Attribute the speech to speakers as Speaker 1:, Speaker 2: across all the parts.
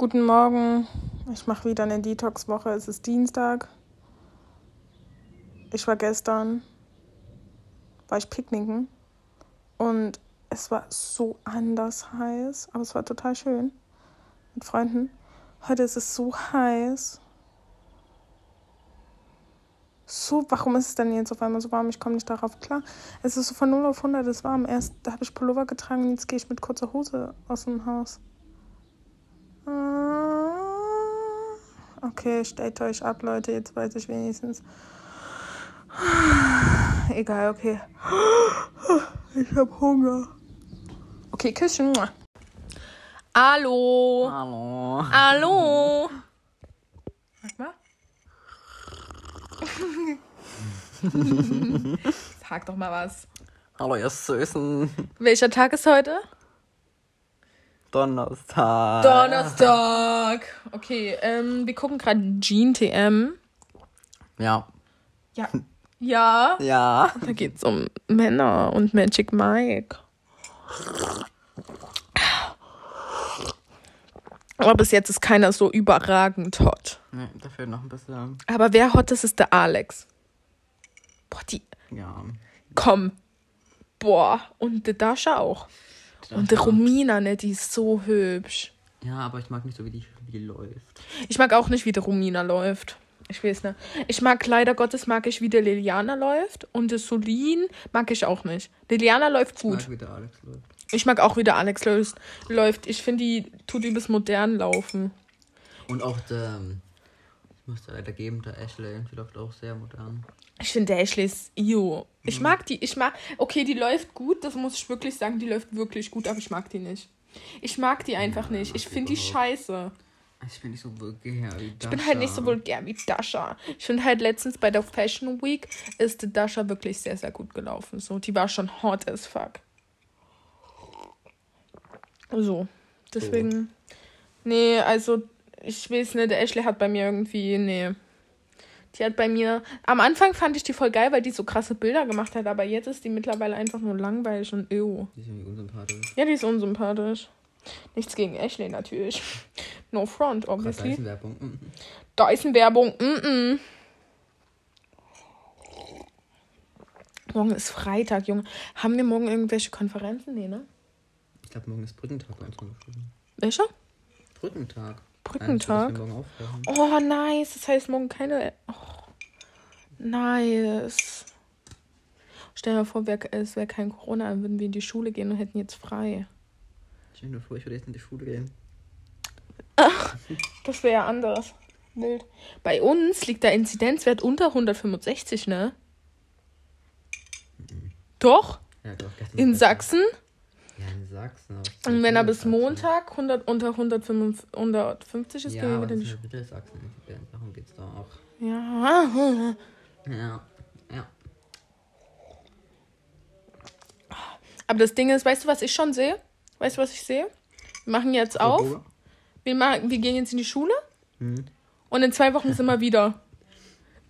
Speaker 1: Guten Morgen. Ich mache wieder eine Detox-Woche. Es ist Dienstag. Ich war gestern, war ich picknicken und es war so anders heiß, aber es war total schön mit Freunden. Heute ist es so heiß. So, warum ist es denn jetzt auf einmal so warm? Ich komme nicht darauf klar. Es ist so von 0 auf 100 ist warm. Erst da habe ich Pullover getragen, jetzt gehe ich mit kurzer Hose aus dem Haus. Okay, stellt euch ab, Leute. Jetzt weiß ich wenigstens. Egal, okay. Ich habe Hunger. Okay, Küsschen. Hallo.
Speaker 2: Hallo.
Speaker 1: Hallo. Sag mal. Sag doch mal was.
Speaker 2: Hallo, ihr Süßen.
Speaker 1: Welcher Tag ist heute?
Speaker 2: Donnerstag.
Speaker 1: Donnerstag. Okay, ähm, wir gucken gerade Gene TM.
Speaker 2: Ja.
Speaker 1: Ja. Ja.
Speaker 2: Ja.
Speaker 1: Da geht's um Männer und Magic Mike. Aber bis jetzt ist keiner so überragend hot.
Speaker 2: Nee, da fehlt noch ein bisschen.
Speaker 1: Aber wer hot ist, ist der Alex. Boah, die.
Speaker 2: Ja.
Speaker 1: Komm. Boah. Und der Dasha auch. Und die Romina, ne, die ist so hübsch.
Speaker 2: Ja, aber ich mag nicht so, wie die, wie die läuft.
Speaker 1: Ich mag auch nicht, wie die Romina läuft. Ich weiß nicht. Ich mag leider Gottes mag ich, wie der Liliana läuft. Und der Solin mag ich auch nicht. Liliana läuft
Speaker 2: Ich
Speaker 1: gut.
Speaker 2: mag, wie der Alex läuft.
Speaker 1: Ich mag auch, wie der Alex läuft. Ich finde, die tut übelst modern laufen.
Speaker 2: Und auch der, ähm, ich muss da leider geben, der Ashley, die läuft auch sehr modern.
Speaker 1: Ich finde, der Ashley ist io. Ich mag die. Ich mag. Okay, die läuft gut, das muss ich wirklich sagen. Die läuft wirklich gut, aber ich mag die nicht. Ich mag die einfach nicht. Ich finde die scheiße.
Speaker 2: Ich bin nicht so vulgär wie
Speaker 1: Ich bin halt nicht so vulgär wie Dasha. Ich finde halt letztens bei der Fashion Week ist Dasha wirklich sehr, sehr gut gelaufen. So, die war schon hot as fuck. So, deswegen. Nee, also, ich weiß nicht, der Ashley hat bei mir irgendwie. Nee. Die hat bei mir. Am Anfang fand ich die voll geil, weil die so krasse Bilder gemacht hat, aber jetzt ist die mittlerweile einfach nur langweilig und ew.
Speaker 2: Die ist irgendwie unsympathisch.
Speaker 1: Ja, die ist unsympathisch. Nichts gegen Ashley natürlich. No front, obviously.
Speaker 2: Werbung. Mhm.
Speaker 1: Dyson-Werbung. Mm -mm. Morgen ist Freitag, Junge. Haben wir morgen irgendwelche Konferenzen? Nee, ne?
Speaker 2: Ich glaube, morgen ist Brückentag.
Speaker 1: Welcher?
Speaker 2: Brückentag.
Speaker 1: Brückentag?
Speaker 2: Morgen aufhören.
Speaker 1: Oh, nice. Das heißt morgen keine. Oh, nice. Stell dir mal vor, wär, es wäre kein Corona, dann würden wir in die Schule gehen und hätten jetzt frei.
Speaker 2: Stell dir vor, ich würde jetzt in die Schule gehen.
Speaker 1: Das wäre ja anders. Wild. Bei uns liegt der Inzidenzwert unter 165, ne? Doch.
Speaker 2: Ja, doch,
Speaker 1: In. Sachsen.
Speaker 2: Ja, in Sachsen.
Speaker 1: Und wenn er bis. Montag 100, unter 155, 150 ist,
Speaker 2: Ja,
Speaker 1: gehen wir wieder in die Schule.
Speaker 2: ja Mittelsachsen. Darum geht's da auch.
Speaker 1: Ja.
Speaker 2: Ja. Ja.
Speaker 1: Aber das Ding ist, weißt du, was ich schon sehe? Weißt du, was ich sehe? Wir machen jetzt auf. Wir, machen, wir gehen jetzt in die Schule.
Speaker 2: Mhm.
Speaker 1: Und in zwei Wochen sind wir wieder.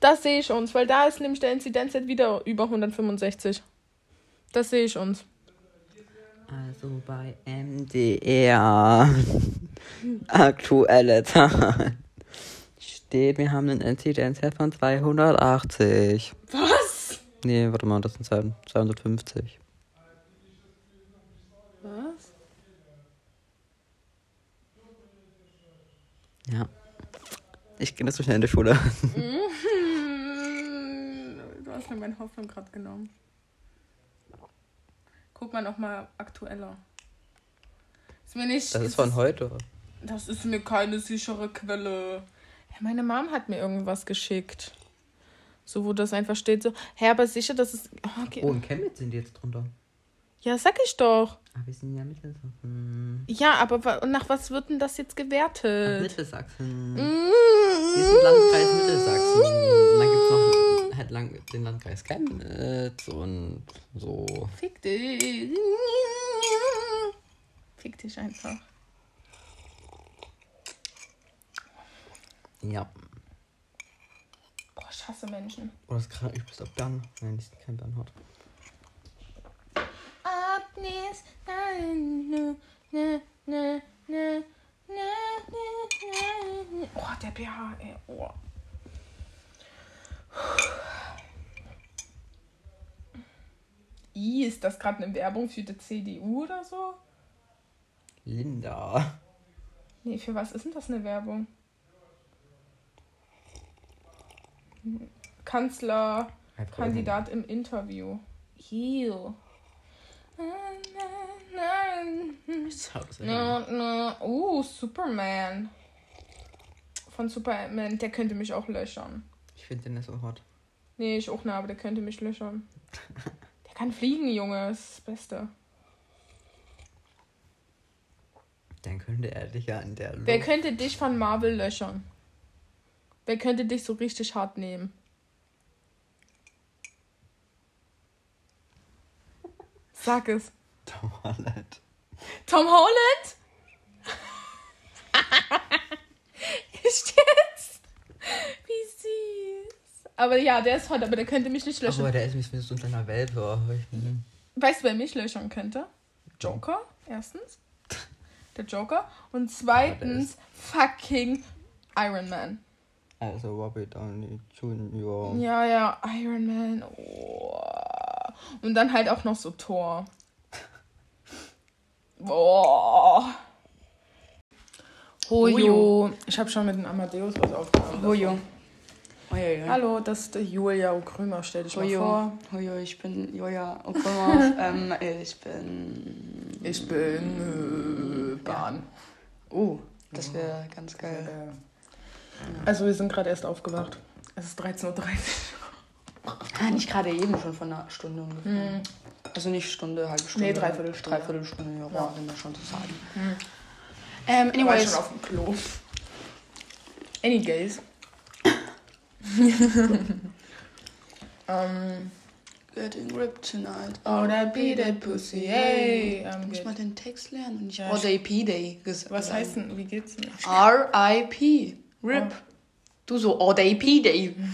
Speaker 1: Das sehe ich uns, weil da ist nämlich der Inzidenzwert wieder über 165. Das sehe ich uns.
Speaker 2: Also bei MDR. Aktuelle Zahl. Steht, wir haben einen Inzidenzwert von 280.
Speaker 1: Was?
Speaker 2: Nee, warte mal, das sind 250.
Speaker 1: Was?
Speaker 2: Ja. Ich gehe nicht so schnell in die Schule.
Speaker 1: Du hast mir meine Hoffnung gerade genommen. Guck mal nochmal aktueller. Ist mir nicht.
Speaker 2: Das ist von heute.
Speaker 1: Das ist mir keine sichere Quelle. Ja, meine Mom hat mir irgendwas geschickt. So, wo das einfach steht, so, hä, aber sicher, dass es. Oh, okay.
Speaker 2: Oh, in Chemnitz sind die jetzt drunter.
Speaker 1: Ja, sag ich doch.
Speaker 2: Ah, wir sind ja Mittelsachsen.
Speaker 1: Ja, aber nach was wird denn das jetzt
Speaker 2: Ach,
Speaker 1: gewertet?
Speaker 2: Mittelsachsen.
Speaker 1: Mm.
Speaker 2: Wir sind Landkreis Mittelsachsen. Und dann gibt es noch halt lang, den Landkreis Chemnitz und so.
Speaker 1: Fick dich. Fick dich einfach.
Speaker 2: Ja.
Speaker 1: Boah, ich hasse Menschen.
Speaker 2: Oh, das ist gerade übelst Bern. Nein, das ist kein Bernhard.
Speaker 1: Agnes, nein, ne, ne, ne, ne, ne, ne.
Speaker 3: der BH, ey. Oh. I, ist das gerade eine Werbung für die CDU oder so?
Speaker 2: Linda.
Speaker 3: Nee, für was ist denn das eine Werbung? Kanzler, Kandidat im Interview.
Speaker 2: Ist
Speaker 3: Na, na. Uh, Superman. Von Superman, der könnte mich auch löchern.
Speaker 2: Ich finde den nicht so hot.
Speaker 3: Nee, ich auch nicht, aber der könnte mich löchern. Kann fliegen, Junge, das ist das Beste.
Speaker 2: Dann könnte er dich ja in der Luft.
Speaker 3: Wer könnte dich von Marvel löchern? Wer könnte dich so richtig hart nehmen? Sag es.
Speaker 2: Tom Holland.
Speaker 3: Tom Holland? Echt jetzt? Wie süß. Aber ja, der ist hot, aber der könnte mich nicht löchern.
Speaker 2: Aber der ist wie so ein kleiner Welpe. Ich bin-
Speaker 3: Weißt du, wer mich löchern könnte? Joker, erstens. Der Joker. Und zweitens fucking Iron Man.
Speaker 2: Also Robert Downey Jr.
Speaker 3: Ja, ja, Iron Man. Oh. Und dann halt auch noch so Thor. Boah. Hojo. Ich habe schon mit dem Amadeus was aufgenommen.
Speaker 4: Hojo. Hojo.
Speaker 3: Hallo, das ist Julia Okrümer. Stell dich mal
Speaker 4: Hojo.
Speaker 3: vor.
Speaker 4: Hojo, ich bin Joja Okrumov. ähm, ich bin.
Speaker 3: Ich bin äh, Bahn.
Speaker 4: Oh, das wäre ganz geil.
Speaker 3: Also wir sind gerade erst aufgewacht. Es ist 13.30 Uhr.
Speaker 4: Ah, nicht gerade eben schon von einer Stunde ungefähr. Also nicht Stunde, halbe Stunde.
Speaker 3: Nee, Dreiviertelstunde.
Speaker 4: Dreiviertelstunde, ja,
Speaker 3: Ja.
Speaker 4: wenn man schon so sagen. Ähm,
Speaker 3: Ich war
Speaker 4: anyways.
Speaker 3: schon auf dem Klo. Anyways. um,
Speaker 4: Getting ripped tonight.
Speaker 3: oh, that be that pussy, hey. I'm
Speaker 4: Muss mal den Text lernen und nicht RIP Day gesagt.
Speaker 3: Was heißt denn, wie geht's denn?
Speaker 4: RIP. RIP.
Speaker 3: Oh.
Speaker 4: Du so RIP Day.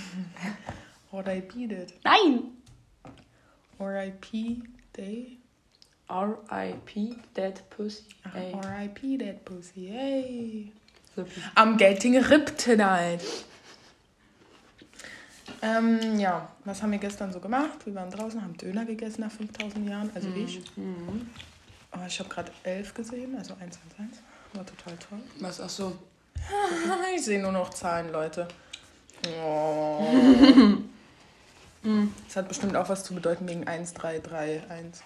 Speaker 3: Or I beat it.
Speaker 4: Nein.
Speaker 3: R.I.P. Day.
Speaker 4: RIP Dead Pussy.
Speaker 3: R.I.P. that pussy, hey.
Speaker 4: RIP.
Speaker 3: I'm getting ripped tonight. Ähm, ja, was haben wir gestern so gemacht? Wir waren draußen, haben Döner gegessen nach 5000 Jahren, also ich. Aber ich habe gerade 11 gesehen, also 1, 1, 1. War total toll.
Speaker 4: Was? Ach so.
Speaker 3: Ich sehe nur noch Zahlen, Leute. Oh. Das hat bestimmt auch was zu bedeuten wegen 1, 3, 3, 1.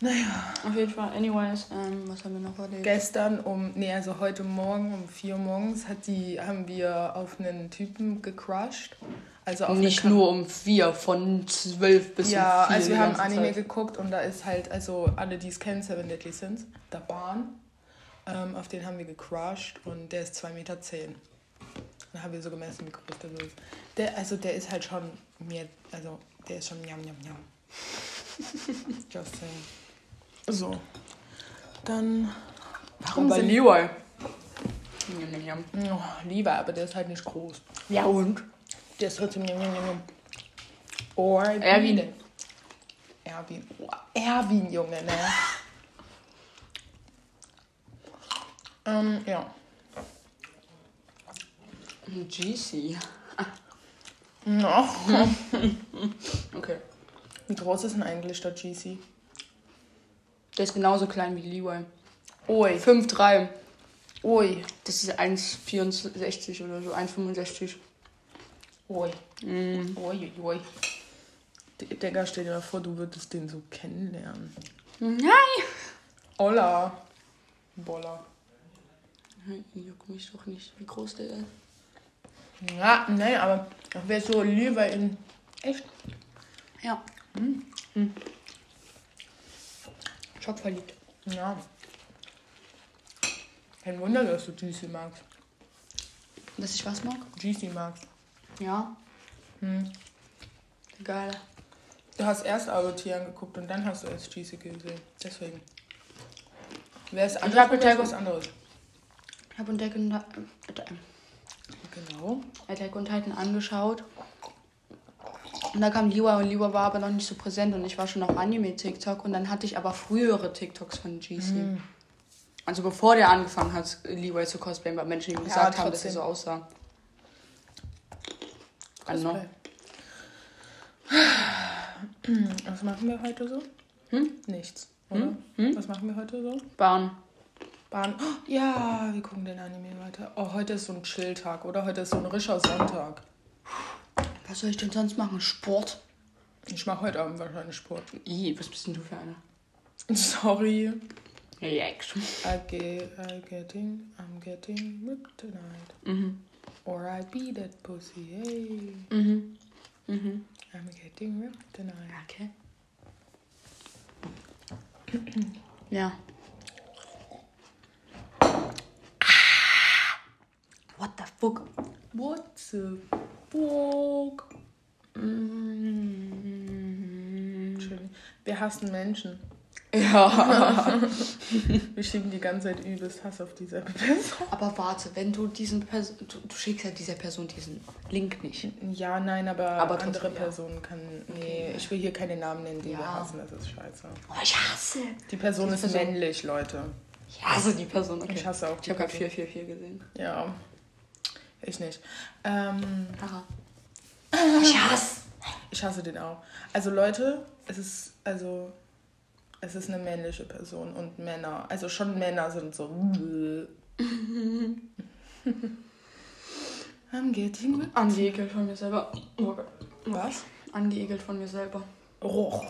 Speaker 3: Naja.
Speaker 4: Auf jeden Fall. Anyways, ähm, was haben wir noch erlebt?
Speaker 3: Gestern um, nee, also heute Morgen um 4 Uhr morgens hat die, haben wir auf einen Typen gecrushed. Also auf
Speaker 4: Nicht nur um vier, von zwölf bis
Speaker 3: Ja,
Speaker 4: um vier.
Speaker 3: also
Speaker 4: die
Speaker 3: wir haben Anime
Speaker 4: Zeit.
Speaker 3: geguckt und da ist halt, also alle, die es kennen, Seven Deadly Sins, der Bahn. Ähm, auf den haben wir gecrushed und der ist 2,10 Meter. Zehn. Dann haben wir so gemessen, wie groß der so ist. Der, also der ist halt schon mehr, also der ist schon jam, jam, jam. Just saying. So. Dann. Warum sind
Speaker 4: Levi. Njam, njam, njam.
Speaker 3: Oh, lieber, aber der ist halt nicht groß.
Speaker 4: Ja und?
Speaker 3: Der ist trotzdem jam, jam, jam. Or
Speaker 4: Erwin.
Speaker 3: Erwin. Oh, Erwin, Junge, ne? ähm, ja.
Speaker 4: GC.
Speaker 3: No.
Speaker 4: Okay.
Speaker 3: Wie groß ist denn eigentlich der GC?
Speaker 4: Der ist genauso klein wie Levi.
Speaker 3: Ui.
Speaker 4: 5,3.
Speaker 3: Ui.
Speaker 4: Das ist 1,64 oder so, 1,65.
Speaker 3: Ui.
Speaker 4: Mm.
Speaker 3: Ui, ui. Digga, stell dir mal vor, du würdest den so kennenlernen.
Speaker 4: Nein!
Speaker 3: Olla. Bolla.
Speaker 4: Juckt mich doch nicht, wie groß der ist.
Speaker 3: Ja, nein, aber wäre so lieber in. Echt?
Speaker 4: Ja. Mhm. Schockverliebt.
Speaker 3: Ja. Kein Wunder, dass du GC magst.
Speaker 4: Dass ich was mag?
Speaker 3: GC magst.
Speaker 4: Ja.
Speaker 3: Hm.
Speaker 4: Geil.
Speaker 3: Du hast erst Auto angeguckt und dann hast du erst GC gesehen. Deswegen. Wer ist anders?
Speaker 4: hab
Speaker 3: wäre
Speaker 4: Attack-
Speaker 3: was anderes.
Speaker 4: Ich habe Attack
Speaker 3: Genau.
Speaker 4: Attack on Titan angeschaut. Und da kam Liwa und Liwa war aber noch nicht so präsent und ich war schon auf Anime-TikTok und dann hatte ich aber frühere TikToks von GC. Also bevor der angefangen hat, Leroy zu cosplayen, weil Menschen ihm gesagt haben, dass er so aussah. Know.
Speaker 3: Was machen wir heute so?
Speaker 4: Hm?
Speaker 3: Nichts, oder?
Speaker 4: Hm?
Speaker 3: Was machen wir heute so?
Speaker 4: Bahn.
Speaker 3: Bahn. Oh, ja, wir gucken den Anime weiter. Oh, heute ist so ein Chill-Tag, oder? Heute ist so ein rischer Sonntag.
Speaker 4: Was soll ich denn sonst machen? Sport?
Speaker 3: Ich mache heute Abend wahrscheinlich Sport.
Speaker 4: Ih, was bist denn du für eine?
Speaker 3: Sorry.
Speaker 4: Reaction.
Speaker 3: I get, I getting, I'm getting ripped tonight.
Speaker 4: Mhm.
Speaker 3: Or I be that pussy, hey.
Speaker 4: Mhm. Mhm.
Speaker 3: I'm getting ripped tonight.
Speaker 4: Okay. ja. What the fuck?
Speaker 3: What the fuck?
Speaker 4: Mm.
Speaker 3: Wir hassen Menschen.
Speaker 4: Ja.
Speaker 3: Wir schieben die ganze Zeit übelst Hass auf diese Person.
Speaker 4: Aber warte, wenn du diesen Person, du, du schickst ja dieser Person diesen Link nicht.
Speaker 3: Ja, nein, aber,
Speaker 4: Aber trotzdem,
Speaker 3: andere
Speaker 4: ja.
Speaker 3: Personen kann. Nee, ich will hier keine Namen nennen, die wir
Speaker 4: Ja.
Speaker 3: hassen, das ist scheiße.
Speaker 4: Oh, ich hasse.
Speaker 3: Die Person
Speaker 4: Die
Speaker 3: ist
Speaker 4: Person-
Speaker 3: männlich, Leute.
Speaker 4: Ich hasse die Person. Okay.
Speaker 3: Ich hasse auch
Speaker 4: Ich
Speaker 3: die
Speaker 4: habe gerade
Speaker 3: Person.
Speaker 4: 444 gesehen.
Speaker 3: Ja. Ich nicht. Ähm,
Speaker 4: Haha. Ich hasse.
Speaker 3: ich hasse den auch. Also Leute, es ist, also, es ist eine männliche Person und Männer, also schon Männer sind so. Whipped.
Speaker 4: Angeekelt von mir selber.
Speaker 3: Was?
Speaker 4: Angeekelt von mir selber.
Speaker 3: Roch.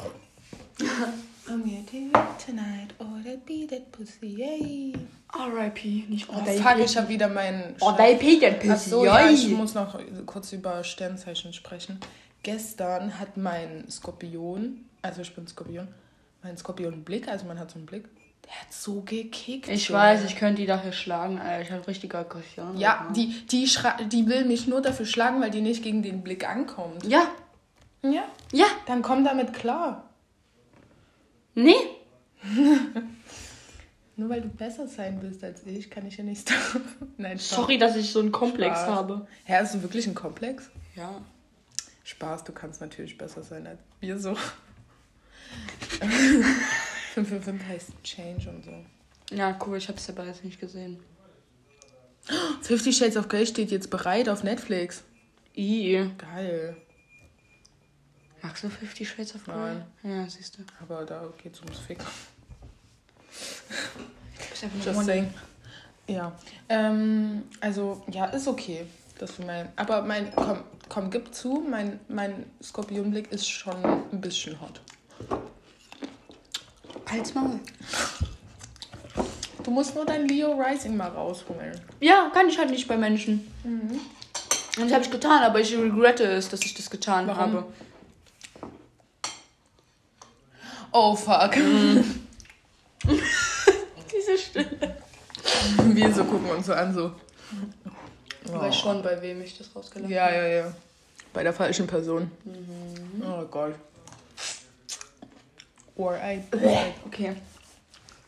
Speaker 3: I'm getting whipped tonight. Oh, that be that pussy, yay.
Speaker 4: R.I.P. Nicht
Speaker 3: Oh, fuck, ich habe wieder meinen.
Speaker 4: R.I.P. der
Speaker 3: Ach
Speaker 4: Pussy.
Speaker 3: so, ja, ich muss noch kurz über Sternzeichen sprechen. Gestern hat mein Skorpion, also ich bin Skorpion, mein Skorpionblick, also man hat so einen Blick, der hat so gekickt.
Speaker 4: Ich
Speaker 3: Junge.
Speaker 4: weiß, ich könnte die dafür schlagen, Alter. Ich habe richtige Aggression.
Speaker 3: Ja, die, die, schra- die will mich nur dafür schlagen, weil die nicht gegen den Blick ankommt.
Speaker 4: Ja.
Speaker 3: Ja,
Speaker 4: Ja.
Speaker 3: dann komm damit klar.
Speaker 4: Nee.
Speaker 3: Nur weil du besser sein willst als ich, kann ich ja nicht. Nein, Spaß.
Speaker 4: Sorry, dass ich so einen Komplex
Speaker 3: Spaß.
Speaker 4: habe.
Speaker 3: Hä, hast du wirklich einen Komplex?
Speaker 4: Ja.
Speaker 3: Spaß, du kannst natürlich besser sein als wir so. 555 heißt Change und so.
Speaker 4: Ja, cool, ich habe es ja beides nicht gesehen.
Speaker 3: Fifty Shades of Grey steht jetzt bereit auf Netflix.
Speaker 4: I.
Speaker 3: Geil.
Speaker 4: Magst du Fifty Shades of Grey?
Speaker 3: Nein.
Speaker 4: Ja, siehst du.
Speaker 3: Aber da geht's ums Fick.
Speaker 4: Bist einfach
Speaker 3: Just saying. Ja. Ähm, also, ja, ist okay. Dass du mein, aber mein, komm, komm, gib zu, mein, mein Skorpionblick ist schon ein bisschen hot.
Speaker 4: Halt's Maul.
Speaker 3: Du musst nur dein Leo Rising mal rausholen.
Speaker 4: Ja, kann ich halt nicht bei Menschen. Und das habe ich getan, aber ich regrette es, dass ich das getan
Speaker 3: Warum?
Speaker 4: habe.
Speaker 3: Oh fuck.
Speaker 4: Diese Stille.
Speaker 3: Wir so gucken uns so an, so.
Speaker 4: Ich weiß schon, bei wem ich das rausgelassen
Speaker 3: Ja, ja, ja. Bei der falschen Person. Oh Gott. Or I.
Speaker 4: habe. Okay.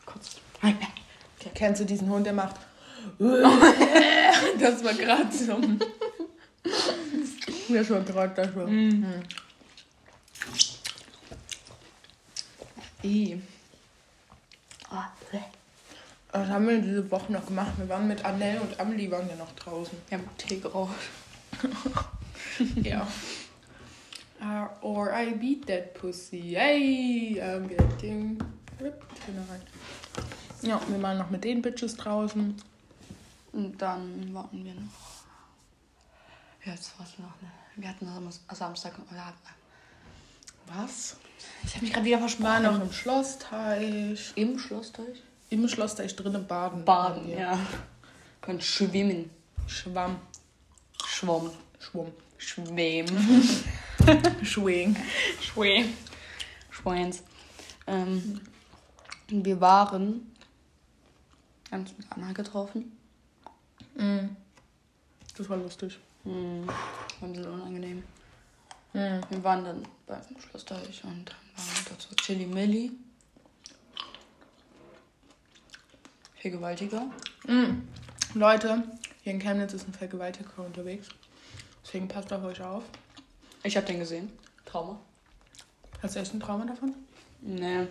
Speaker 4: Kurz.
Speaker 3: Kennst du diesen Hund, der macht. das war gerade so. Das war gerade das war.
Speaker 4: I. Ah,
Speaker 3: Was haben wir diese Woche noch gemacht? Wir waren mit Annelle und Amelie waren ja noch draußen.
Speaker 4: wir haben Tee geraucht.
Speaker 3: Ja. Uh, or I beat that pussy. Hey, I'm getting ripped. Ja, wir waren noch mit den Bitches draußen.
Speaker 4: Und dann warten wir noch. Ja, jetzt war's noch. Ne? Wir hatten Sam- Samstag. ja,
Speaker 3: Was?
Speaker 4: Ich habe mich gerade wieder
Speaker 3: War
Speaker 4: versprochen.
Speaker 3: noch im Schlossteich.
Speaker 4: im Schlossteich.
Speaker 3: Im Schloss drinnen baden.
Speaker 4: Baden, ja. Können schwimmen.
Speaker 3: Schwamm.
Speaker 4: Schwamm.
Speaker 3: Schwamm.
Speaker 4: Schwimmen.
Speaker 3: Schwing.
Speaker 4: Schwimmen. Schweins. Ähm, wir waren ganz mit Anna getroffen.
Speaker 3: Mhm. Das war lustig.
Speaker 4: Hm, war ein bisschen unangenehm.
Speaker 3: Mhm.
Speaker 4: Wir waren dann beim Schlossdeich und dann waren wir dort so Chili Milli. Vergewaltiger.
Speaker 3: Mhm. Leute, hier in Chemnitz ist ein Vergewaltiger unterwegs. Deswegen passt auf euch auf.
Speaker 4: Ich habe den gesehen. Trauma.
Speaker 3: Hast du echt ein Trauma davon?
Speaker 4: Nee.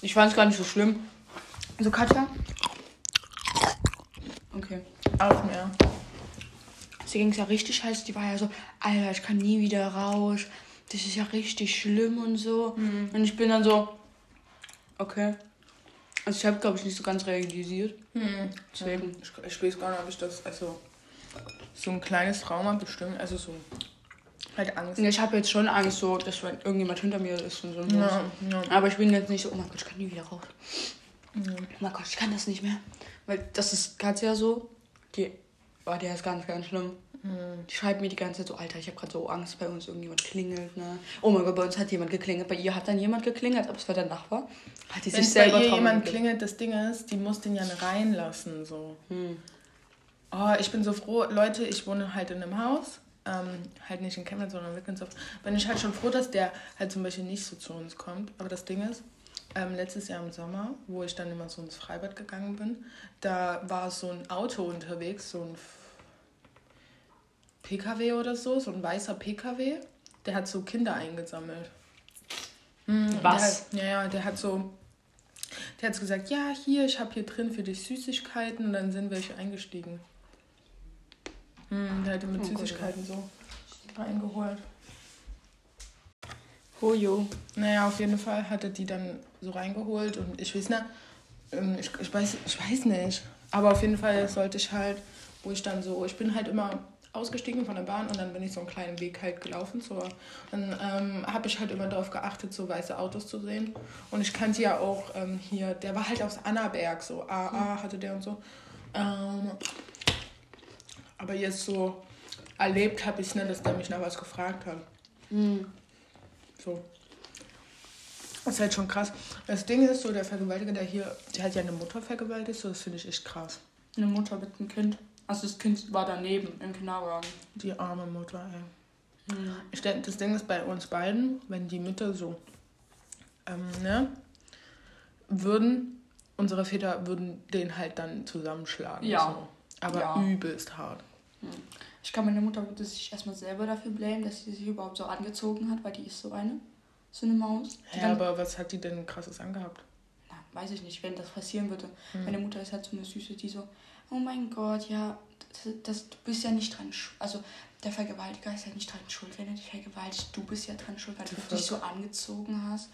Speaker 4: Ich fand es gar nicht so schlimm. Also Katja, Okay.
Speaker 3: Auch mehr.
Speaker 4: Sie ging es ja richtig heiß. Die war ja so, Alter, ich kann nie wieder raus. Das ist ja richtig schlimm und so.
Speaker 3: Mhm.
Speaker 4: Und ich bin dann so, okay. Also ich habe, glaube ich, nicht so ganz realisiert.
Speaker 3: Hm.
Speaker 4: Deswegen.
Speaker 3: Ich, ich weiß gar nicht, ob ich das, also so ein kleines Trauma bestimmt, also so halt Angst.
Speaker 4: Ich habe jetzt schon Angst, so, dass wenn irgendjemand hinter mir ist und so.
Speaker 3: Ja, ja.
Speaker 4: Aber ich bin jetzt nicht so, oh mein Gott, ich kann nie wieder raus. Oh mein Gott, ich kann das nicht mehr. Weil das ist Katja so, die, oh, der ist ganz, ganz schlimm. Die schreibt mir die ganze Zeit so, Alter, ich habe gerade so Angst, bei uns irgendjemand klingelt, ne? Oh mein Gott, bei uns hat jemand geklingelt. Bei ihr hat dann jemand geklingelt, aber es war der Nachbar. Hat die
Speaker 3: Wenn
Speaker 4: sich
Speaker 3: bei
Speaker 4: selber
Speaker 3: ihr
Speaker 4: Trauma
Speaker 3: jemand klingelt, das Ding ist, die muss den ja reinlassen, so.
Speaker 4: Hm.
Speaker 3: Oh, ich bin so froh, Leute, ich wohne halt in einem Haus, ähm, halt nicht in Chemnitz, sondern in Wittgensdorf. Bin ich halt schon froh, dass der halt zum Beispiel nicht so zu uns kommt. Aber das Ding ist, ähm, letztes Jahr im Sommer, wo ich dann immer so ins Freibad gegangen bin, da war so ein Auto unterwegs, so ein PKW oder so, so ein weißer PKW, der hat so Kinder eingesammelt. Mhm,
Speaker 4: Was?
Speaker 3: Der, ja, ja, der hat so, der hat gesagt, ja, hier, ich habe hier drin für dich Süßigkeiten und dann sind welche eingestiegen. Hm, der hat die mit
Speaker 4: Oh Gott,
Speaker 3: Süßigkeiten so reingeholt.
Speaker 4: Hojo.
Speaker 3: Naja, auf jeden Fall hat er die dann so reingeholt und ich weiß nicht, ähm, ich, ich, weiß, ich weiß nicht. Aber auf jeden Fall sollte ich halt, wo ich dann so, ich bin halt immer ausgestiegen von der Bahn und dann bin ich so einen kleinen Weg halt gelaufen. So. Dann ähm, habe ich halt immer darauf geachtet, so weiße Autos zu sehen. Und ich kannte ja auch ähm, hier, der war halt aus Annaberg, so AA hatte der und so. Ähm, aber jetzt so erlebt habe ich es nicht, dass der mich nach was gefragt hat. So. Das ist halt schon krass. Das Ding ist so, der Vergewaltiger, der hier, der hat ja eine Mutter vergewaltigt, so das finde ich echt krass.
Speaker 4: Eine Mutter mit einem Kind. Also das Kind war daneben im Kinderwagen.
Speaker 3: Die arme Mutter, ey. Ich denke, das Ding ist bei uns beiden, wenn die Mütter so, ähm, ne, würden, unsere Väter würden den halt dann zusammenschlagen.
Speaker 4: Ja.
Speaker 3: So. Aber
Speaker 4: Ja.
Speaker 3: übelst hart.
Speaker 4: Ich glaube, meine Mutter würde sich erstmal selber dafür blamen, dass sie sich überhaupt so angezogen hat, weil die ist so eine. So eine Maus.
Speaker 3: Ja, aber was hat die denn krasses angehabt?
Speaker 4: Na, weiß ich nicht, wenn das passieren würde. Meine Mutter ist halt so eine Süße, die so, oh mein Gott, ja, das, du bist ja nicht dran schuld. Also der Vergewaltiger ist ja nicht dran schuld, wenn er dich vergewaltigt. Du bist ja dran schuld, weil du dich so angezogen hast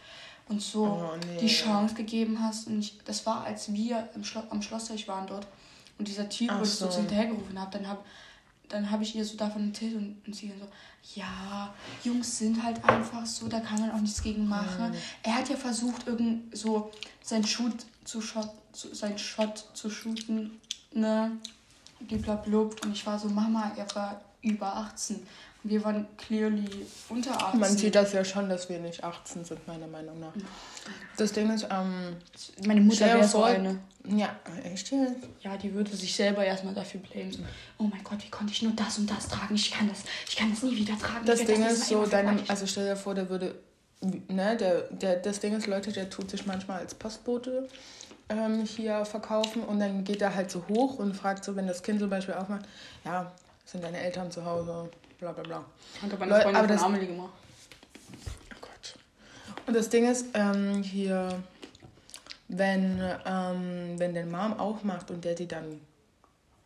Speaker 4: und so
Speaker 3: Oh, nee.
Speaker 4: die Chance gegeben hast. Und ich, das war, als wir im Schlo am Schlossteich waren dort und dieser Typ
Speaker 3: Ach
Speaker 4: uns so
Speaker 3: so.
Speaker 4: hinterhergerufen hat, dann habe dann hab ich ihr so davon erzählt und, und sie so, ja, Jungs sind halt einfach so, da kann man auch nichts gegen machen.
Speaker 3: Mhm.
Speaker 4: Er hat ja versucht, irgend so sein Shoot zu shot, zu, sein Shot zu shooten, ne? Bliblablub. Und ich war so, Mama, er war über 18. Und wir waren clearly unter 18.
Speaker 3: Man sieht das ja schon, dass wir nicht 18 sind, meiner Meinung nach. Das Ding ist, ähm,
Speaker 4: Meine Mutter wäre so eine.
Speaker 3: ja, echt jetzt?
Speaker 4: Ja, die würde sich selber erstmal dafür blamen. Oh mein Gott, wie konnte ich nur das und das tragen? Ich kann das, ich kann das nie wieder tragen.
Speaker 3: Das Ding
Speaker 4: nächste
Speaker 3: ist so,
Speaker 4: immer
Speaker 3: deine,
Speaker 4: vergewaltigt.
Speaker 3: also stell dir vor, der würde, ne, der, der, das Ding ist, Leute, der tut sich manchmal als Postbote ähm, hier verkaufen und dann geht er halt so hoch und fragt so, wenn das Kind zum Beispiel aufmacht, ja, sind deine Eltern zu Hause, bla bla bla.
Speaker 4: Hat aber
Speaker 3: Leu-
Speaker 4: eine Freundin
Speaker 3: aber das-
Speaker 4: Amelie gemacht.
Speaker 3: Oh Gott. Und das Ding ist, ähm, hier, wenn, ähm, wenn der Mom aufmacht und der die dann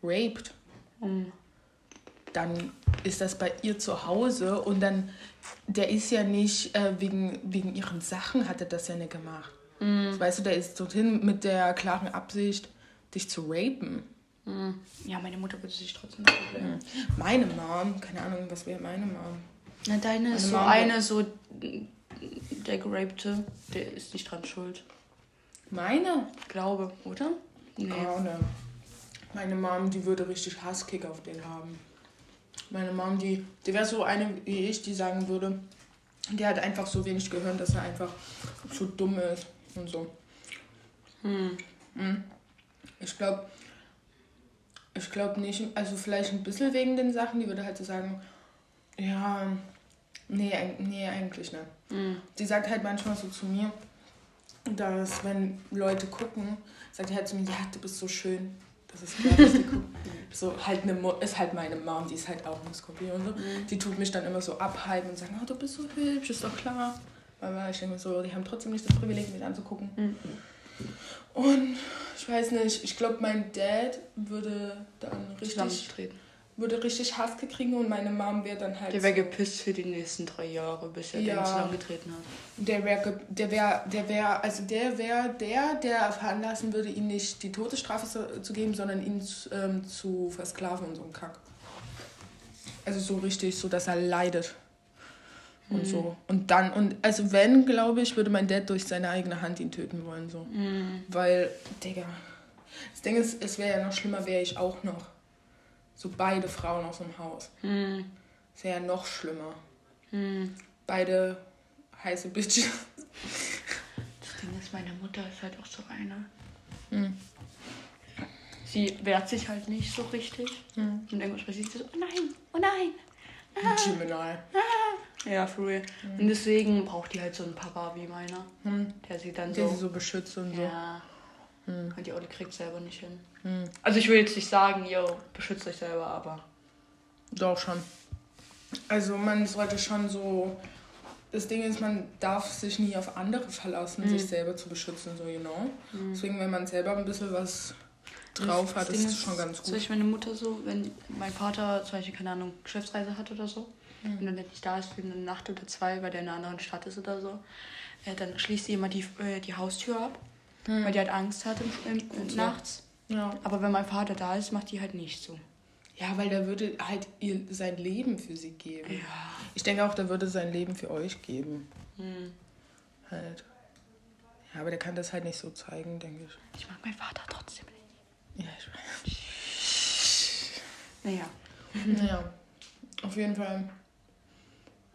Speaker 3: raped,
Speaker 4: Mhm.
Speaker 3: dann ist das bei ihr zu Hause und dann, der ist ja nicht, äh, wegen, wegen ihren Sachen hat er das ja nicht gemacht.
Speaker 4: Mhm.
Speaker 3: Weißt du, der ist dorthin mit der klaren Absicht, dich zu rapen.
Speaker 4: Mhm. Ja, meine Mutter würde sich trotzdem dafür blamen.
Speaker 3: Meine Mom, keine Ahnung, was wäre meine Mom?
Speaker 4: Na, deine ist
Speaker 3: Meine
Speaker 4: so
Speaker 3: Mama-
Speaker 4: eine, so der Gerapte, der ist nicht dran schuld.
Speaker 3: Meine?
Speaker 4: Glaube, oder? Nee.
Speaker 3: Oh, ne. Meine Mom, die würde richtig Hasskick auf den haben. Meine Mom, die, die wäre so eine wie ich, die sagen würde, die hat einfach so wenig Gehirn, dass er einfach so dumm ist und so.
Speaker 4: Hm.
Speaker 3: Mhm. Ich glaube, ich glaube nicht, also vielleicht ein bisschen wegen den Sachen, die würde halt so sagen, ja, nee, nee eigentlich nicht.
Speaker 4: Mhm.
Speaker 3: Die sagt halt manchmal so zu mir, dass wenn Leute gucken, sagt die halt zu mir, ja, du bist so schön. Das ist klar, dass die gucken. So halt eine Mo ist halt meine Mom, die ist halt auch ein Skorpion und so. Die tut mich dann immer so abhypen und sagen, oh, du bist so hübsch, ist doch klar. Aber ich denke mir so, die haben trotzdem nicht das Privileg, mich anzugucken.
Speaker 4: Mhm.
Speaker 3: Und ich weiß nicht, ich glaube, mein Dad würde dann richtig, würde richtig Hass kriegen und meine Mom wäre dann halt.
Speaker 4: Der wäre gepisst für die nächsten drei Jahre, bis er
Speaker 3: Ja.
Speaker 4: den zusammengetreten hat.
Speaker 3: Der wäre, der wäre, der wäre, also der wäre der, der veranlassen würde, ihm nicht die Todesstrafe zu, zu geben, sondern ihn zu, ähm, zu versklaven und so ein Kack. Also so richtig, so dass er leidet. Und so. Und dann, und also wenn, glaube ich, würde mein Dad durch seine eigene Hand ihn töten wollen, so. Weil, Digga, das Ding ist, es wäre ja noch schlimmer, wäre ich auch noch. So beide Frauen aus dem Haus. Das wäre ja noch schlimmer. Beide heiße Bitches.
Speaker 4: Das Ding ist, meine Mutter ist halt auch so eine.
Speaker 3: Hm.
Speaker 4: Sie wehrt sich halt nicht so richtig.
Speaker 3: Hm.
Speaker 4: Und irgendwas passiert sie so, oh nein, oh nein.
Speaker 3: Gemini.
Speaker 4: Ja, for real. Und deswegen braucht die halt so einen Papa wie meiner.
Speaker 3: Hm.
Speaker 4: Der sie dann
Speaker 3: Der
Speaker 4: so...
Speaker 3: sie so beschützt und so.
Speaker 4: Ja.
Speaker 3: Hm.
Speaker 4: Und die Olle kriegt selber nicht hin.
Speaker 3: Hm.
Speaker 4: Also ich will jetzt nicht sagen, yo, beschützt euch selber, aber...
Speaker 3: Doch schon. Also man sollte schon so. Das Ding ist, man darf sich nie auf andere verlassen, sich selber zu beschützen, so you know. Deswegen, wenn man selber ein bisschen was drauf hat,
Speaker 4: Das
Speaker 3: ist das schon ganz
Speaker 4: Zum
Speaker 3: gut.
Speaker 4: Beispiel meine Mutter so, wenn mein Vater zum Beispiel, keine Ahnung, Geschäftsreise hat oder so,
Speaker 3: Mhm.
Speaker 4: und dann nicht da ist für eine Nacht oder zwei, weil der in einer anderen Stadt ist oder so, äh, dann schließt sie immer die, äh, die Haustür ab, weil die halt Angst hat im, im,
Speaker 3: Mhm. so.
Speaker 4: nachts.
Speaker 3: Ja.
Speaker 4: Aber wenn mein Vater da ist, macht die halt nicht so.
Speaker 3: ja, weil der würde halt ihr, sein Leben für sie geben.
Speaker 4: Ja.
Speaker 3: Ich denke auch, der würde sein Leben für euch geben.
Speaker 4: Hm.
Speaker 3: Halt. Ja, aber der kann das halt nicht so zeigen, denke ich.
Speaker 4: Ich mag meinen Vater trotzdem nicht.
Speaker 3: Ja, ich weiß.
Speaker 4: Naja.
Speaker 3: Naja, auf jeden Fall.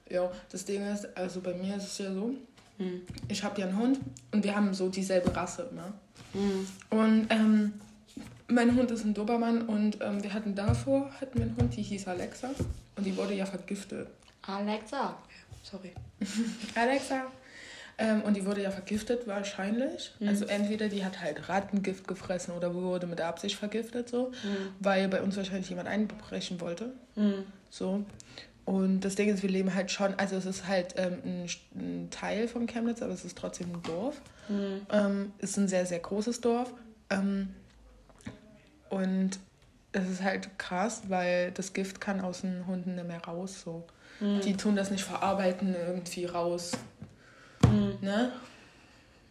Speaker 3: Ja, das Ding ist, also bei mir ist es ja so,
Speaker 4: Hm.
Speaker 3: ich habe ja einen Hund und wir haben so dieselbe Rasse immer.
Speaker 4: Hm.
Speaker 3: Und ähm, mein Hund ist ein Dobermann und ähm, wir hatten davor, hatten wir einen Hund, die hieß Alexa und die wurde ja vergiftet.
Speaker 4: Alexa. Sorry.
Speaker 3: Alexa. Ähm, und die wurde ja vergiftet wahrscheinlich. Also entweder die hat halt Rattengift gefressen oder wurde mit Absicht vergiftet so, weil bei uns wahrscheinlich jemand einbrechen wollte.
Speaker 4: Hm.
Speaker 3: So. Und das Ding ist, wir leben halt schon, also es ist halt ähm, ein, ein Teil von Chemnitz, aber es ist trotzdem ein Dorf. Ähm, ist ein sehr, sehr großes Dorf. Ähm, und es ist halt krass, weil das Gift kann aus den Hunden nicht mehr raus. So. Die tun das nicht verarbeiten, irgendwie raus. Ne?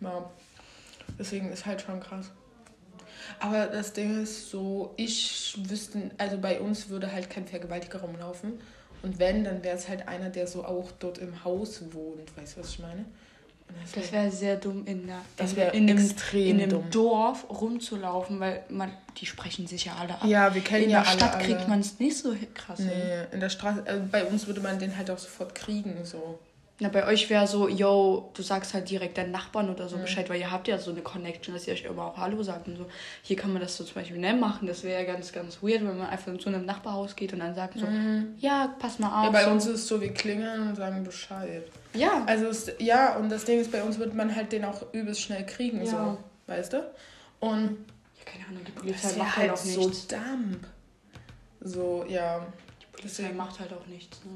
Speaker 3: Ja. Deswegen ist halt schon krass. Aber das Ding ist so, ich wüsste, also bei uns würde halt kein Vergewaltiger rumlaufen. Und wenn, dann wäre es halt einer, der so auch dort im Haus wohnt. Weißt du, was ich meine? Das
Speaker 4: Das
Speaker 3: wär-
Speaker 4: wäre sehr dumm, in, der,
Speaker 3: Das
Speaker 4: in,
Speaker 3: wär
Speaker 4: in, einem,
Speaker 3: extrem
Speaker 4: in einem
Speaker 3: dumm.
Speaker 4: Dorf rumzulaufen, weil man, die sprechen sich ja alle ab.
Speaker 3: ja, wir kennen
Speaker 4: in
Speaker 3: ja
Speaker 4: der
Speaker 3: alle.
Speaker 4: Stadt
Speaker 3: alle.
Speaker 4: kriegt man es nicht so krass hin.
Speaker 3: Nee, in der Straße, also bei uns würde man den halt auch sofort kriegen, so.
Speaker 4: Na, bei euch wäre so, yo, du sagst halt direkt deinen Nachbarn oder
Speaker 3: Mhm.
Speaker 4: so Bescheid, weil ihr habt ja so eine Connection, dass ihr euch immer auch Hallo sagt und so. Hier kann man das so zum Beispiel nicht machen. Das wäre ja ganz, ganz weird, wenn man einfach zu einem Nachbarhaus geht und dann sagt so, ja, pass mal auf.
Speaker 3: Mhm. Ja, bei
Speaker 4: so.
Speaker 3: uns ist es so, wir klingeln und sagen Bescheid.
Speaker 4: ja.
Speaker 3: Also, es, ja, und das Ding ist, bei uns wird man halt den auch übelst schnell kriegen,
Speaker 4: Ja.
Speaker 3: so. Weißt du? Und
Speaker 4: ja, keine Ahnung, die Polizei
Speaker 3: das
Speaker 4: macht halt
Speaker 3: halt
Speaker 4: auch
Speaker 3: so
Speaker 4: nichts.
Speaker 3: Dump. So, ja.
Speaker 4: Die Polizei macht halt auch nichts. Ne?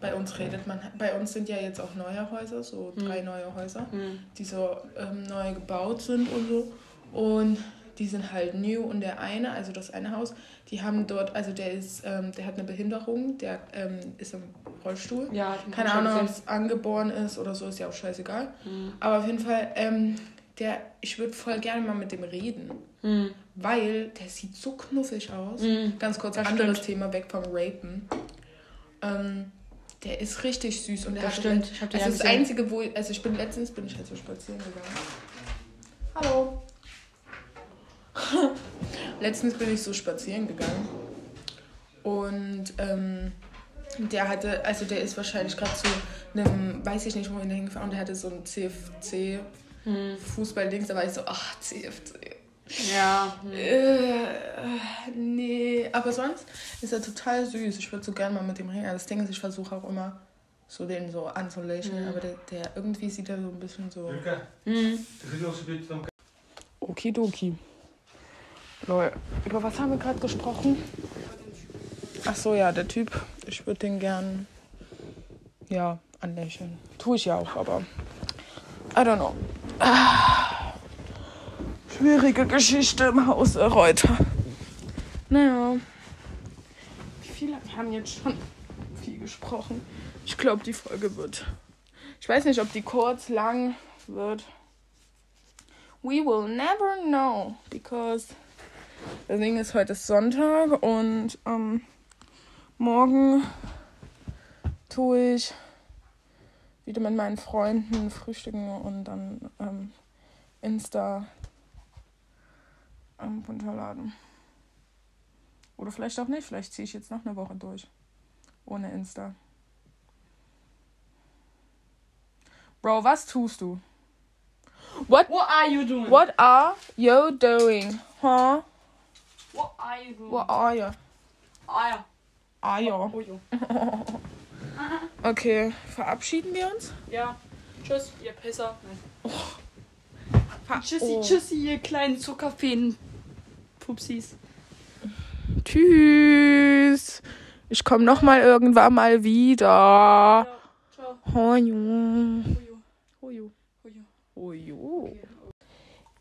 Speaker 3: Bei uns redet man, bei uns sind ja jetzt auch neue Häuser, so drei neue Häuser,
Speaker 4: Hm.
Speaker 3: die so ähm, neu gebaut sind und so. Und die sind halt new und der eine, also das eine Haus, die haben dort, also der ist, ähm, der hat eine Behinderung, der ähm, ist im Rollstuhl.
Speaker 4: Ja,
Speaker 3: Keine Ahnung, ob es angeboren ist oder so, ist ja auch scheißegal.
Speaker 4: Hm.
Speaker 3: Aber auf jeden Fall, ähm, der, ich würde voll gerne mal mit dem reden.
Speaker 4: Hm.
Speaker 3: Weil der sieht so knuffig aus.
Speaker 4: Mhm.
Speaker 3: Ganz kurz,
Speaker 4: Das
Speaker 3: anderes
Speaker 4: stimmt.
Speaker 3: Thema, weg vom Rapen. Ähm, der ist richtig süß und der
Speaker 4: Das
Speaker 3: hat
Speaker 4: stimmt. Ich hab den
Speaker 3: also
Speaker 4: ja
Speaker 3: das
Speaker 4: gesehen.
Speaker 3: Einzige, wo also ich bin letztens bin ich halt so spazieren gegangen. Hallo. letztens bin ich so spazieren gegangen und ähm, der hatte, also der ist wahrscheinlich gerade zu einem, weiß ich nicht, wohin der hingefahren und der hatte so ein CFC
Speaker 4: Hm.
Speaker 3: Fußballdings, da war ich so, ach CFC.
Speaker 4: Ja. Hm.
Speaker 3: Äh, nee, aber sonst ist er total süß. Ich würde so gerne mal mit dem reden. Das Ding ist, ich versuche auch immer so den so anzulächeln, aber der, der irgendwie sieht er so ein bisschen so.
Speaker 4: Hm.
Speaker 5: bitte dann
Speaker 3: Okidoki. Lol. Über was haben wir gerade gesprochen? Ach so, ja, der Typ. Ich würde den gern, ja, anlächeln. Tue ich ja auch, aber I don't know. Ah. Schwierige Geschichte im Hause Reuter. Naja. Wie viel? Wir haben jetzt schon viel gesprochen. Ich glaube, die Folge wird. Ich weiß nicht, ob die kurz, lang wird. We will never know, because deswegen ist heute Sonntag und ähm, morgen tue ich wieder mit meinen Freunden frühstücken und dann ähm, Insta runterladen. Oder vielleicht auch nicht. Vielleicht ziehe ich jetzt noch eine Woche durch. Ohne Insta. Bro, was tust du? What,
Speaker 4: What are you doing?
Speaker 3: what are you doing? Huh?
Speaker 4: What are you doing?
Speaker 3: What are you?
Speaker 4: Ah ja.
Speaker 3: Ah ja.
Speaker 4: Oh.
Speaker 3: Okay, verabschieden wir uns?
Speaker 4: Ja. Tschüss, ihr Pisser. Nein.
Speaker 3: Ver
Speaker 4: Tschüssi,
Speaker 3: oh.
Speaker 4: tschüssi, ihr kleinen Zuckerfeen. Pupsis.
Speaker 3: Tschüss. Ich komme noch mal irgendwann mal wieder.
Speaker 4: Hujo.
Speaker 3: Ojo.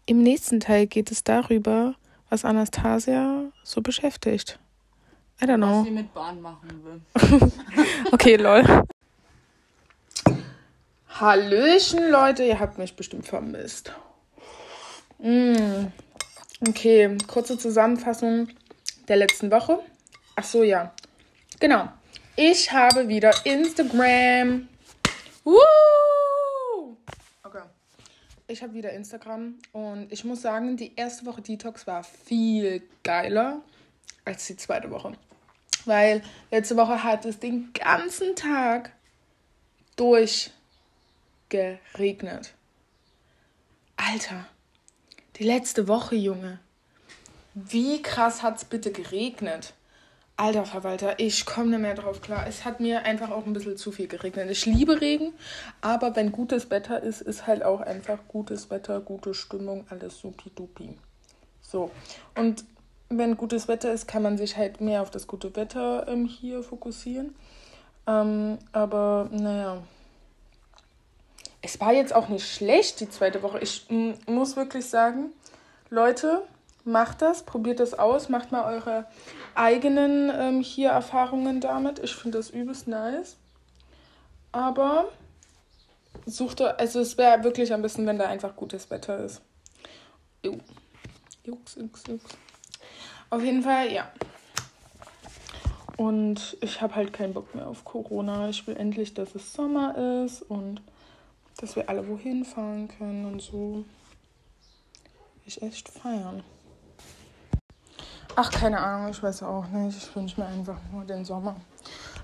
Speaker 3: Im nächsten Teil geht es darüber, was Anastasia so beschäftigt. I don't
Speaker 4: Was
Speaker 3: know.
Speaker 4: sie mit Bahn machen will.
Speaker 3: Okay, lol. Hallöchen, Leute. Ihr habt mich bestimmt vermisst. Mm. Okay, kurze Zusammenfassung der letzten Woche. Ach so, ja. Genau. Ich habe wieder Instagram. Woo! Okay. Ich habe wieder Instagram und ich muss sagen, die erste Woche Detox war viel geiler als die zweite Woche. Weil letzte Woche hat es den ganzen Tag durchgeregnet. Alter, die letzte Woche, Junge. Wie krass hat es bitte geregnet? Alter Verwalter, ich komme nicht mehr drauf klar. Es hat mir einfach auch ein bisschen zu viel geregnet. Ich liebe Regen, aber wenn gutes Wetter ist, ist halt auch einfach gutes Wetter, gute Stimmung, alles supi-dupi. So, und wenn gutes Wetter ist, kann man sich halt mehr auf das gute Wetter ähm, hier fokussieren. Ähm, aber naja, es war jetzt auch nicht schlecht, die zweite Woche. Ich mm, muss wirklich sagen, Leute, macht das, probiert das aus, macht mal eure eigenen ähm, hier Erfahrungen damit. Ich finde das übelst nice. Aber sucht, euch- also es wäre wirklich am besten, wenn da einfach gutes Wetter ist. Jo. Jux, jux, jux. Auf jeden Fall, ja. Und ich habe halt keinen Bock mehr auf Corona. Ich will endlich, dass es Sommer ist und dass wir alle wohin fahren können und so. Ich echt feiern. Ach, keine Ahnung, ich weiß auch nicht. Ich wünsche mir einfach nur den Sommer.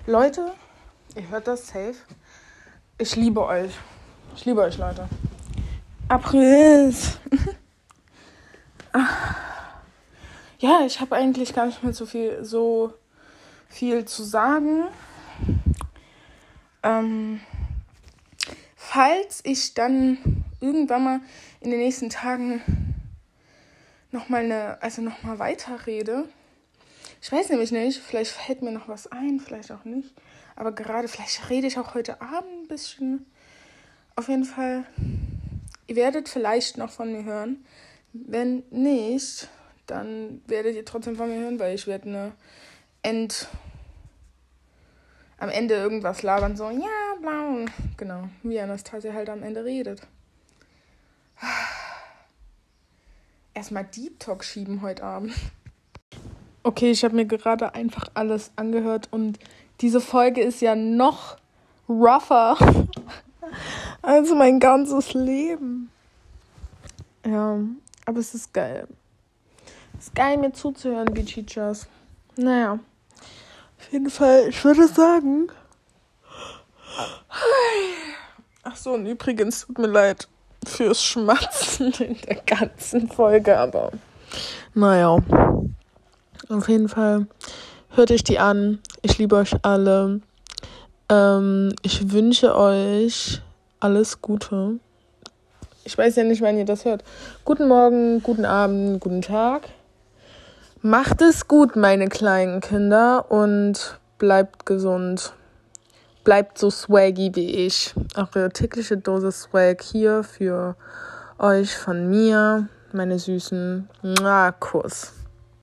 Speaker 3: Leute, ihr hört das safe. Ich liebe euch. Ich liebe euch, Leute. April. Ja, ich habe eigentlich gar nicht mehr so viel, so viel zu sagen. Ähm, falls ich dann irgendwann mal in den nächsten Tagen noch mal eine, also noch mal weiterrede. Ich weiß nämlich nicht, vielleicht fällt mir noch was ein, vielleicht auch nicht. Aber gerade, vielleicht rede ich auch heute Abend ein bisschen. Auf jeden Fall, ihr werdet vielleicht noch von mir hören. Wenn nicht, dann werdet ihr trotzdem von mir hören, weil ich werde eine End am Ende irgendwas labern, so, ja, blau. Genau, wie Anastasia halt am Ende redet. Erstmal Deep Talk schieben heute Abend. Okay, ich habe mir gerade einfach alles angehört und diese Folge ist ja noch rougher als mein ganzes Leben. Ja, aber es ist geil. Es ist geil, mir zuzuhören, wie Chichas. Naja. Auf jeden Fall, ich würde sagen. Ach so, und übrigens, tut mir leid fürs Schmatzen in der ganzen Folge, aber naja. Auf jeden Fall hört euch die an. Ich liebe euch alle. Ähm, ich wünsche euch alles Gute. Ich weiß ja nicht, wann ihr das hört. Guten Morgen, guten Abend, guten Tag. Macht es gut, meine kleinen Kinder, und bleibt gesund. Bleibt so swaggy wie ich. Eure tägliche Dose Swag hier für euch von mir.
Speaker 1: meine Süßen. Mua, Kuss.